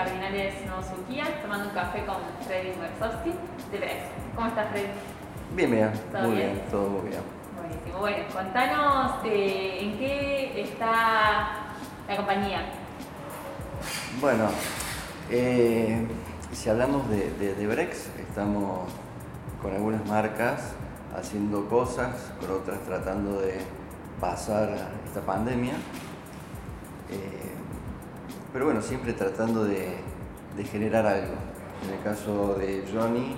Cardinales Novosuquía, tomando un café con Freddy Wersowski de Brex. ¿Cómo estás, Freddy? Bien, bien, ¿Todo muy bien? bien, todo muy bien. Buenísimo. Bueno, contanos eh, en qué está la compañía. Bueno, eh, si hablamos de, de, de Brex, estamos con algunas marcas haciendo cosas, con otras tratando de pasar esta pandemia. Eh, pero bueno, siempre tratando de, generar algo. En el caso de Johnny,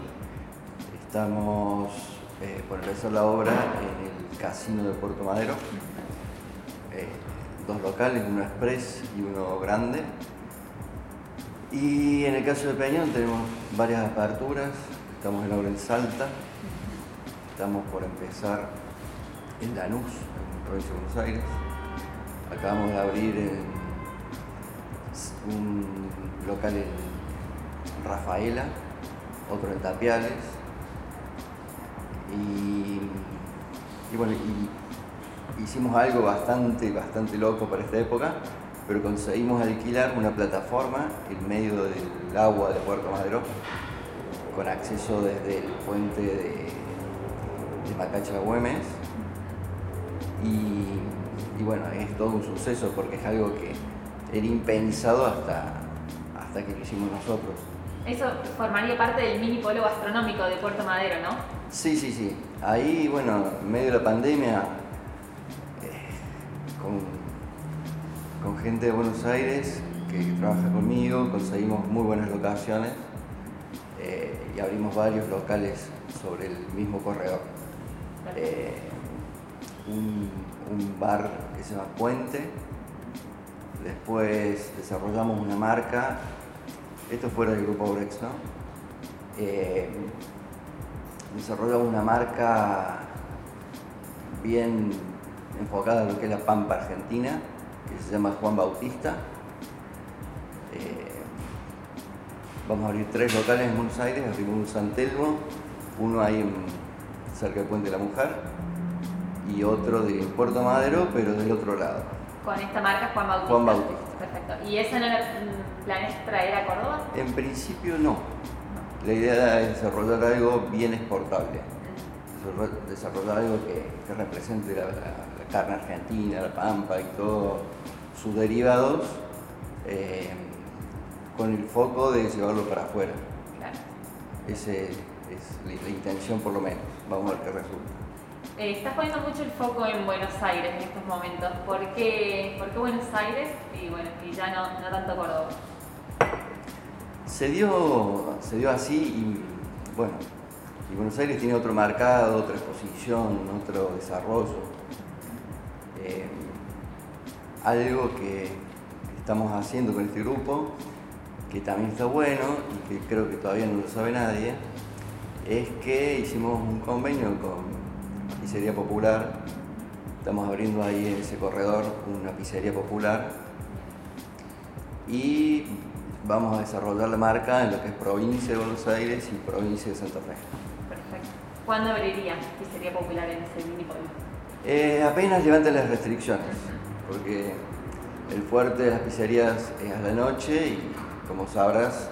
estamos eh, por empezar la obra en el casino de Puerto Madero. Eh, dos locales, uno express y uno grande. Y en el caso de Peñón tenemos varias aperturas. Estamos en la obra en Salta. Estamos por empezar en Lanús, en provincia de Buenos Aires. Acabamos de abrir en un local en Rafaela, otro en Tapiales. Y, y bueno, hicimos algo bastante, bastante loco para esta época, pero conseguimos alquilar una plataforma en medio del agua de Puerto Madero, con acceso desde el puente de, Macacha Güemes. Y, y bueno, es todo un suceso porque es algo que era impensado hasta, hasta que lo hicimos nosotros. Eso formaría parte del mini polo gastronómico de Puerto Madero, ¿no? Sí, sí, sí. Ahí, bueno, en medio de la pandemia, eh, con, con gente de Buenos Aires que trabaja conmigo, conseguimos muy buenas locaciones eh, y abrimos varios locales sobre el mismo corredor. Eh, un, un bar que se llama Puente, después desarrollamos una marca, esto fuera del grupo Brex. Eh, desarrollamos una marca bien enfocada en lo que es la Pampa Argentina, que se llama Juan Bautista. Eh, vamos a abrir tres locales en Buenos Aires, abrimos un San Telmo, uno ahí en, cerca del Puente de la Mujer y otro de Puerto Madero, pero del otro lado. Con esta marca Juan Bautista. Juan Bautista. Perfecto. ¿Y eso no lo mm, planeas traer a Córdoba? En principio no. La idea es desarrollar algo bien exportable, Desarro- desarrollar algo que, que represente la, la- la carne argentina, la pampa y todos sus derivados, eh, con el foco de llevarlo para afuera. Claro. Esa es la, la intención por lo menos. Vamos a ver qué resulta. Eh, estás poniendo mucho el foco en Buenos Aires en estos momentos. ¿Por qué, por qué Buenos Aires y, bueno, y ya no, no tanto Córdoba? Se dio, se dio así y bueno, y Buenos Aires tiene otro mercado, otra exposición, otro desarrollo. Eh, algo que estamos haciendo con este grupo, que también está bueno y que creo que todavía no lo sabe nadie, es que hicimos un convenio con Pizzería Popular. Estamos abriendo ahí en ese corredor una pizzería popular y vamos a desarrollar la marca en lo que es provincia de Buenos Aires y provincia de Santa Fe. Perfecto. ¿Cuándo abriría Pizzería Popular en ese mini? Eh, apenas levanten las restricciones, porque el fuerte de las pizzerías es a la noche y como sabrás,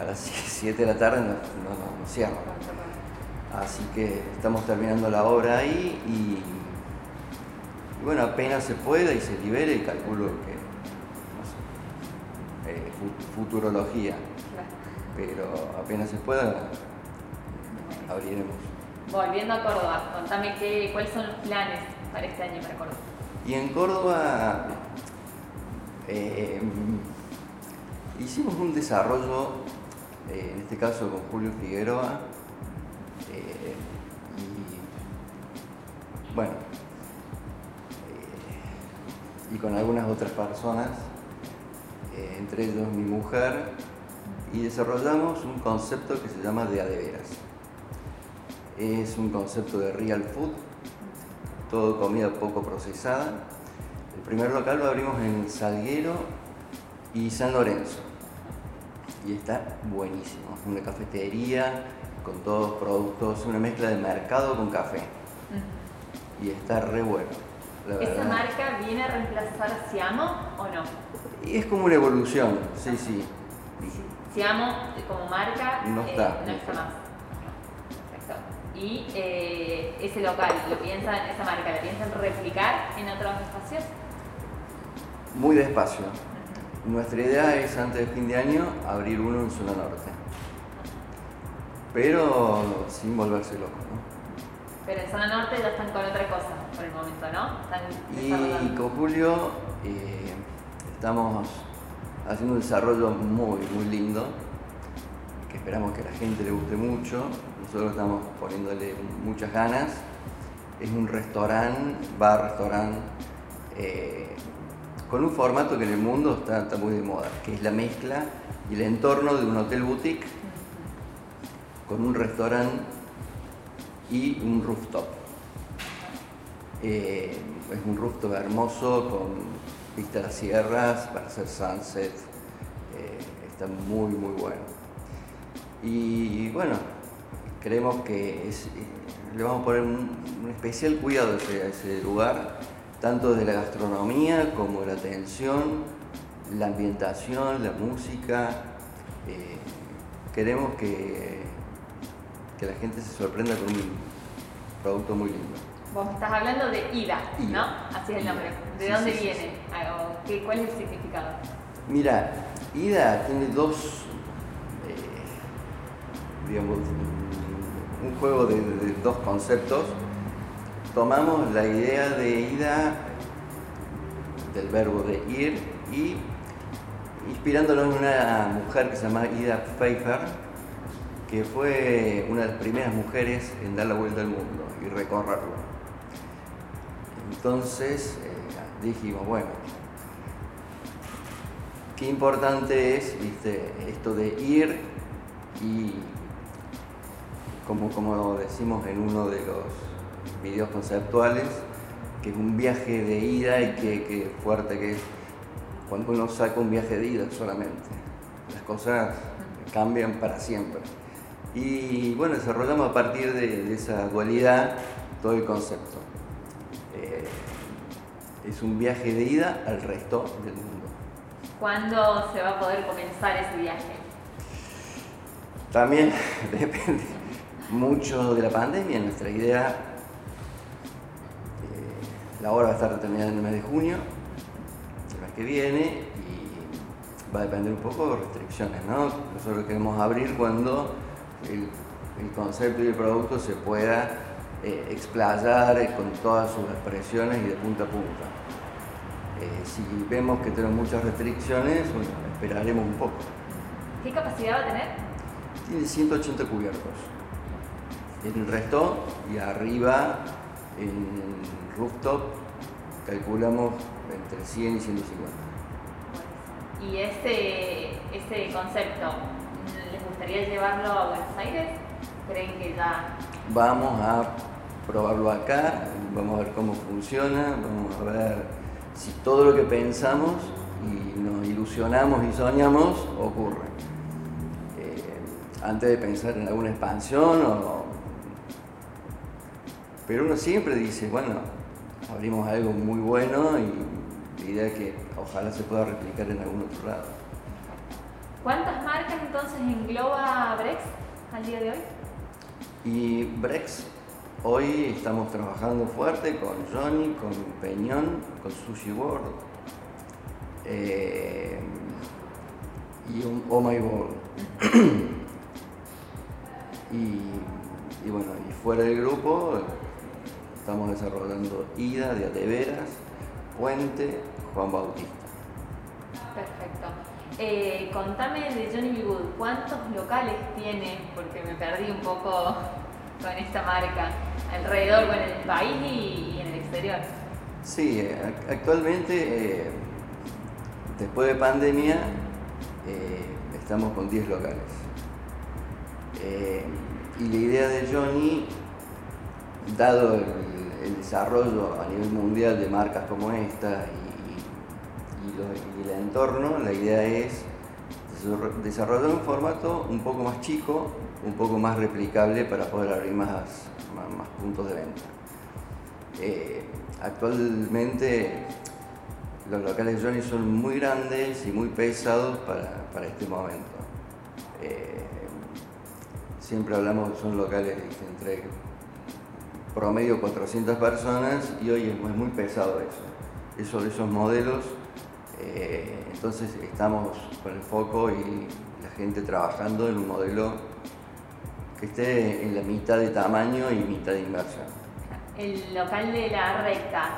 a las 7 de la tarde nos, nos- nos cierran. Así que estamos terminando la obra ahí y, y bueno, apenas se pueda y se libere, y calculo que, no sé, eh, fu- futurología, pero apenas se pueda, abriremos. Volviendo a Córdoba, contame qué, cuáles son los planes para este año para Córdoba. Y en Córdoba eh, hicimos un desarrollo, eh, en este caso con Julio Figueroa, bueno, eh, y con algunas otras personas, eh, entre ellos mi mujer, y desarrollamos un concepto que se llama de adeveras. Es un concepto de real food, todo comida poco procesada. El primer local lo abrimos en Salguero y San Lorenzo. Y está buenísimo. Una cafetería con todos productos, una mezcla de mercado con café. Y está re bueno. la ¿Esa verdad. marca viene a reemplazar a Siamo o no? Y es como una evolución, sí, sí. Si amo como marca, No eh, está. no está más. Perfecto. Y eh, ese local, ¿lo piensan, esa marca, la piensan replicar en otros espacios? Muy despacio. Nuestra idea es antes de fin de año abrir uno en zona norte. Pero sin volverse loco, ¿no? Pero en zona norte ya están con otra cosa por el momento, ¿no? Están Y con Julio eh, estamos haciendo un desarrollo muy, muy lindo, que esperamos que a la gente le guste mucho. Nosotros estamos poniéndole muchas ganas. Es un restaurante, bar-restaurante, eh, con un formato que en el mundo está, está muy de moda, que es la mezcla y el entorno de un hotel boutique con un restaurante y un rooftop. Eh, es un rooftop hermoso con vista a las sierras para hacer sunset. eh, está muy, muy bueno. Y bueno, creemos que eh, le vamos a poner un, especial cuidado a ese, lugar, tanto de la gastronomía como de la atención, la ambientación, la música. queremos que, que la gente se sorprenda con un producto muy lindo. Vos estás hablando de Ida, ¿no? Así es el nombre. ¿De Sí, dónde sí, viene? Ah, qué- ¿Cuál es el significado? Mira, Ida tiene dos, eh, digamos, un juego de, de dos conceptos. Tomamos la idea de Ida, del verbo de ir, y inspirándonos en una mujer que se llama Ida Pfeiffer, que fue una de las primeras mujeres en dar la vuelta al mundo y recorrerlo. Entonces eh, dijimos, bueno, qué importante es ¿viste? esto de ir y, como, como decimos en uno de los videos conceptuales, que es un viaje de ida y que, que fuerte que es cuando uno saca un viaje de ida solamente. Las cosas cambian para siempre. Y bueno, desarrollamos a partir de, de esa dualidad todo el concepto. Eh, es un viaje de ida al resto del mundo. ¿Cuándo se va a poder comenzar ese viaje? También depende mucho de la pandemia. Nuestra idea, eh, la obra va a estar terminada en el mes de junio, el mes que viene, y va a depender un poco de restricciones, ¿no? Nosotros queremos abrir cuando el, el concepto y el producto se pueda eh, explayar eh, con todas sus expresiones y de punta a punta. Eh, si vemos que tenemos muchas restricciones, bueno, esperaremos un poco. ¿Qué capacidad va a tener? Tiene 180 cubiertos. En el resto y arriba en rooftop calculamos entre 100 y 150. ¿Y ese, ese concepto les gustaría llevarlo a Buenos Aires? ¿Creen que ya Vamos a probarlo acá, vamos a ver cómo funciona, vamos a ver si todo lo que pensamos y nos ilusionamos y soñamos ocurre. Eh, antes de pensar en alguna expansión o... Pero uno siempre dice, bueno, abrimos algo muy bueno y la idea es que ojalá se pueda replicar en algún otro lado. ¿Cuántas marcas entonces engloba Brex al día de hoy? Y Brex, hoy estamos trabajando fuerte con Johnny, con Peñón, con Sushi World eh, y un Oh My World. y, y bueno, y fuera del grupo estamos desarrollando Ida de Ateveras, Puente, Juan Bautista. Eh, contame de Johnny B. ¿cuántos locales tiene? Porque me perdí un poco con esta marca. Alrededor, bueno, en el país y, en el exterior. Sí, eh, ac- actualmente, eh, después de pandemia, estamos con 10 locales. Y la idea de Johnny, dado el, el desarrollo a nivel mundial de marcas como esta y, y el entorno, la idea es desarro- desarrollar un formato un poco más chico, un poco más replicable para poder abrir más, puntos de venta. Eh, actualmente los locales de Johnny son muy grandes y muy pesados para, este momento. Eh, siempre hablamos que son locales entre promedio 400 personas y hoy es muy, pesado eso. Eso esos modelos, eh, entonces estamos con el foco y la gente trabajando en un modelo que esté en la mitad de tamaño y mitad de inversión. El local de la recta,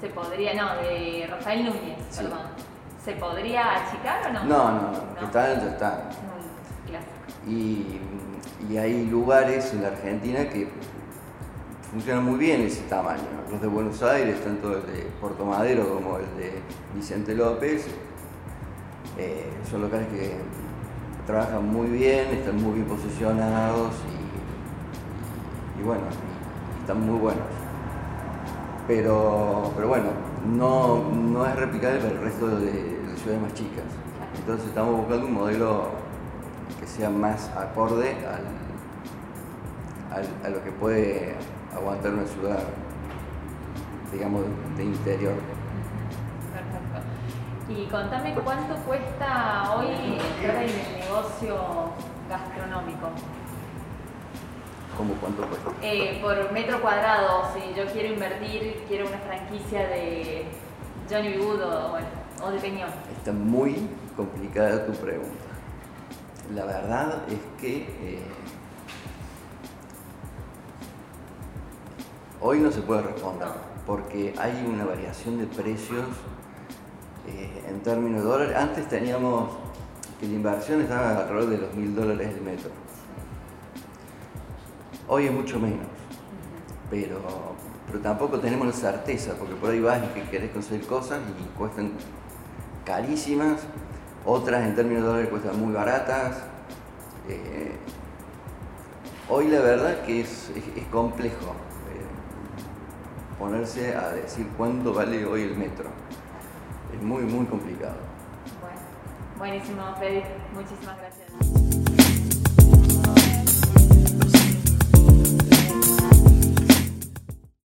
se podría, no, de Rafael Núñez, perdón, ¿se podría achicar o no? No, no, no, que están, ya están. Y, y hay lugares en la Argentina que funcionan muy bien ese tamaño. Los de Buenos Aires, tanto el de Puerto Madero como el de Vicente López, eh, son locales que trabajan muy bien, están muy bien posicionados y, bueno, están muy buenos. Pero, pero bueno, no, no es replicable para el resto de ciudades más chicas. Entonces estamos buscando un modelo que sea más acorde al, a lo que puede aguantar una ciudad, digamos, de interior. Y contame cuánto cuesta hoy entrar en el negocio gastronómico. ¿Cómo cuánto cuesta? Eh, por metro cuadrado, si yo quiero invertir, quiero una franquicia de Johnny Wood o, de Peñón. Está muy complicada tu pregunta. La verdad es que eh, hoy no se puede responder porque hay una variación de precios eh, en términos de dólares, antes teníamos que la inversión estaba alrededor de los mil dólares el metro. Hoy es mucho menos, pero, pero tampoco tenemos la certeza, porque por ahí vas y que querés conseguir cosas y cuestan carísimas, otras en términos de dólares cuestan muy baratas. Eh, hoy la verdad que es, complejo ponerse a decir cuánto vale hoy el metro es muy, muy complicado. Bueno, buenísimo, Freddy. Muchísimas gracias.